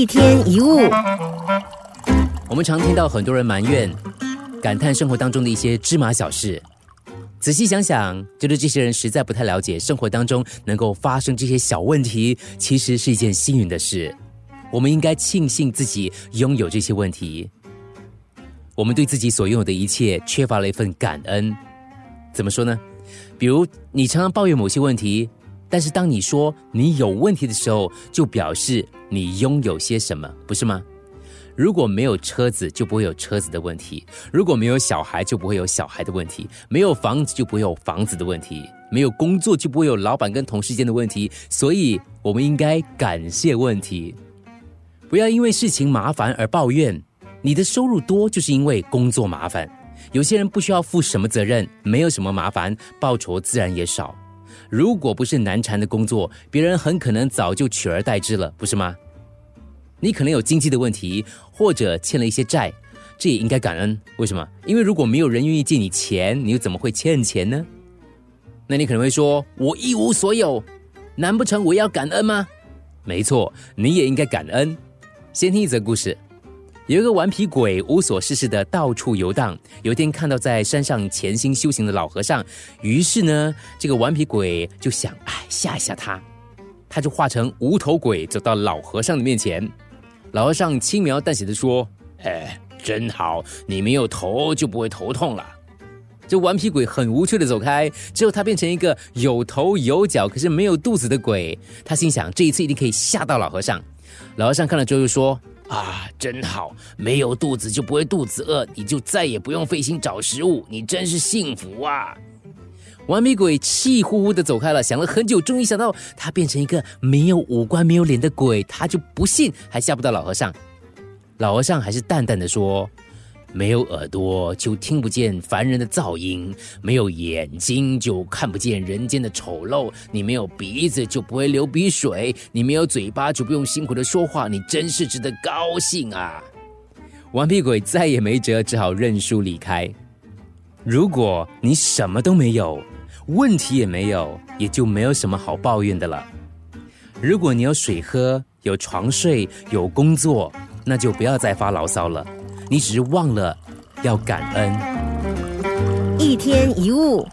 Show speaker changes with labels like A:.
A: 一天一物，
B: 我们常听到很多人埋怨、感叹生活当中的一些芝麻小事。仔细想想，觉得这些人实在不太了解生活当中能够发生这些小问题，其实是一件幸运的事。我们应该庆幸自己拥有这些问题。我们对自己所拥有的一切缺乏了一份感恩。怎么说呢？比如你常常抱怨某些问题，但是当你说你有问题的时候，就表示你拥有些什么，不是吗？如果没有车子，就不会有车子的问题；如果没有小孩，就不会有小孩的问题；没有房子，就不会有房子的问题；没有工作，就不会有老板跟同事间的问题。所以，我们应该感谢问题，不要因为事情麻烦而抱怨。你的收入多，就是因为工作麻烦。有些人不需要负什么责任，没有什么麻烦，报酬自然也少。如果不是难缠的工作，别人很可能早就取而代之了，不是吗？你可能有经济的问题，或者欠了一些债，这也应该感恩。为什么？因为如果没有人愿意借你钱，你又怎么会欠钱呢？那你可能会说：“我一无所有，难不成我要感恩吗？”没错，你也应该感恩。先听一则故事：有一个顽皮鬼，无所事事的到处游荡。有一天看到在山上潜心修行的老和尚，于是呢，这个顽皮鬼就想：“哎，吓一吓他。”他就化成无头鬼，走到老和尚的面前。老和尚轻描淡写的说：“哎，真好，你没有头就不会头痛了。”这顽皮鬼很无趣的走开，之后他变成一个有头有脚可是没有肚子的鬼。他心想，这一次一定可以吓到老和尚。老和尚看了之后又说：“啊，真好，没有肚子就不会肚子饿，你就再也不用费心找食物，你真是幸福啊！”完美鬼气呼呼的走开了，想了很久，终于想到他变成一个没有五官、没有脸的鬼，他就不信，还吓不到老和尚。老和尚还是淡淡的说：“没有耳朵就听不见凡人的噪音，没有眼睛就看不见人间的丑陋，你没有鼻子就不会流鼻水，你没有嘴巴就不用辛苦的说话，你真是值得高兴啊！”顽皮鬼再也没辙，只好认输离开。如果你什么都没有，问题也没有，也就没有什么好抱怨的了。如果你有水喝，有床睡，有工作，那就不要再发牢骚了。你只是忘了要感恩。
A: 一天一物。